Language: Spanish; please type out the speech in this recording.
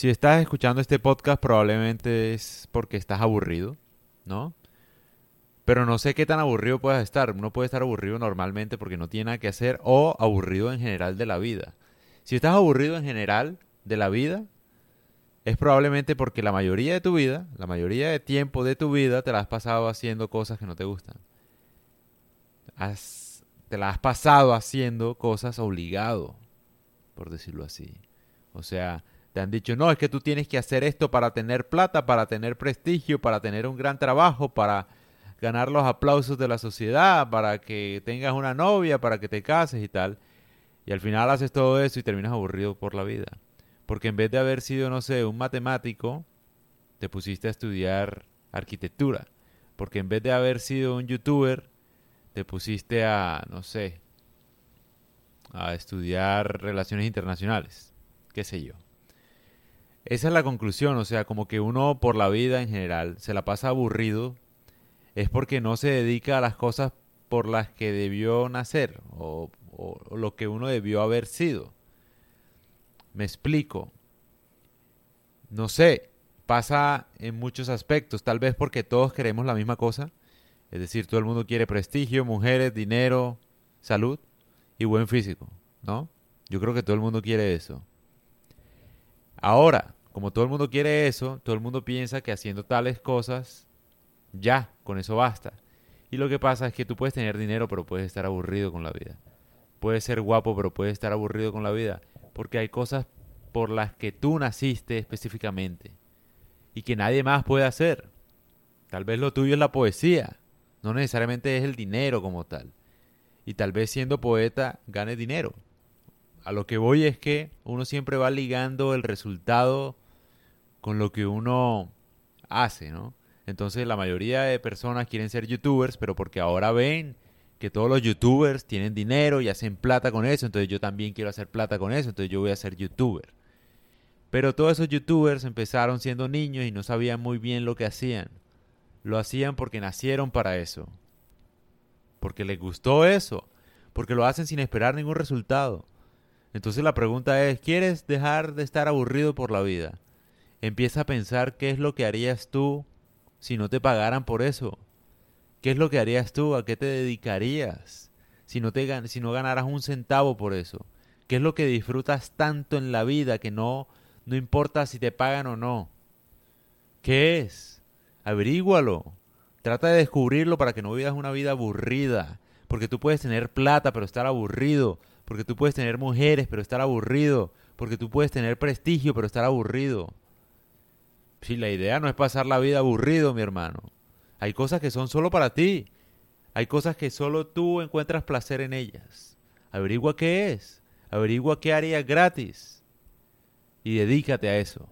Si estás escuchando este podcast probablemente es porque estás aburrido, ¿no? Pero no sé qué tan aburrido puedas estar. Uno puede estar aburrido normalmente porque no tiene nada que hacer o aburrido en general de la vida. Si estás aburrido en general de la vida, es probablemente porque la mayoría de tu vida, la mayoría de tiempo de tu vida, te la has pasado haciendo cosas que no te gustan. te la has pasado haciendo cosas obligado, por decirlo así. O sea, te han dicho, no, es que tú tienes que hacer esto para tener plata, para tener prestigio, para tener un gran trabajo, para ganar los aplausos de la sociedad, para que tengas una novia, para que te cases y tal. Y al final haces todo eso y terminas aburrido por la vida. Porque en vez de haber sido, no sé, un matemático, te pusiste a estudiar arquitectura. Porque en vez de haber sido un youtuber, te pusiste a, no sé, a estudiar relaciones internacionales. Qué sé yo. Esa es la conclusión, o sea, como que uno por la vida en general se la pasa aburrido, es porque no se dedica a las cosas por las que debió nacer o, lo que uno debió haber sido. Me explico. No sé, pasa en muchos aspectos, tal vez porque todos queremos la misma cosa. Es decir, todo el mundo quiere prestigio, mujeres, dinero, salud y buen físico, ¿no? Yo creo que todo el mundo quiere eso. Ahora, como todo el mundo quiere eso, todo el mundo piensa que haciendo tales cosas, ya, con eso basta. Y lo que pasa es que tú puedes tener dinero, pero puedes estar aburrido con la vida. Puedes ser guapo, pero puedes estar aburrido con la vida porque hay cosas por las que tú naciste específicamente y que nadie más puede hacer. Tal vez lo tuyo es la poesía, no necesariamente es el dinero como tal. Y tal vez siendo poeta gane dinero. A lo que voy es que uno siempre va ligando el resultado con lo que uno hace, ¿no? Entonces la mayoría de personas quieren ser youtubers, pero porque ahora ven que todos los youtubers tienen dinero y hacen plata con eso, entonces yo también quiero hacer plata con eso, entonces yo voy a ser youtuber. Pero todos esos youtubers empezaron siendo niños y no sabían muy bien lo que hacían. Lo hacían porque nacieron para eso. Porque les gustó eso. Porque lo hacen sin esperar ningún resultado. Entonces la pregunta es, ¿quieres dejar de estar aburrido por la vida? Empieza a pensar qué es lo que harías tú si no te pagaran por eso. ¿Qué es lo que harías tú? ¿A qué te dedicarías si no, te, si no ganaras un centavo por eso? ¿Qué es lo que disfrutas tanto en la vida que no, no importa si te pagan o no? ¿Qué es? Averígualo. Trata de descubrirlo para que no vivas una vida aburrida. Porque tú puedes tener plata pero estar aburrido. Porque tú puedes tener mujeres pero estar aburrido. Porque tú puedes tener prestigio pero estar aburrido. Si la idea no es pasar la vida aburrido, mi hermano. Hay cosas que son solo para ti. Hay cosas que solo tú encuentras placer en ellas. Averigua qué es. Averigua qué harías gratis. Y dedícate a eso.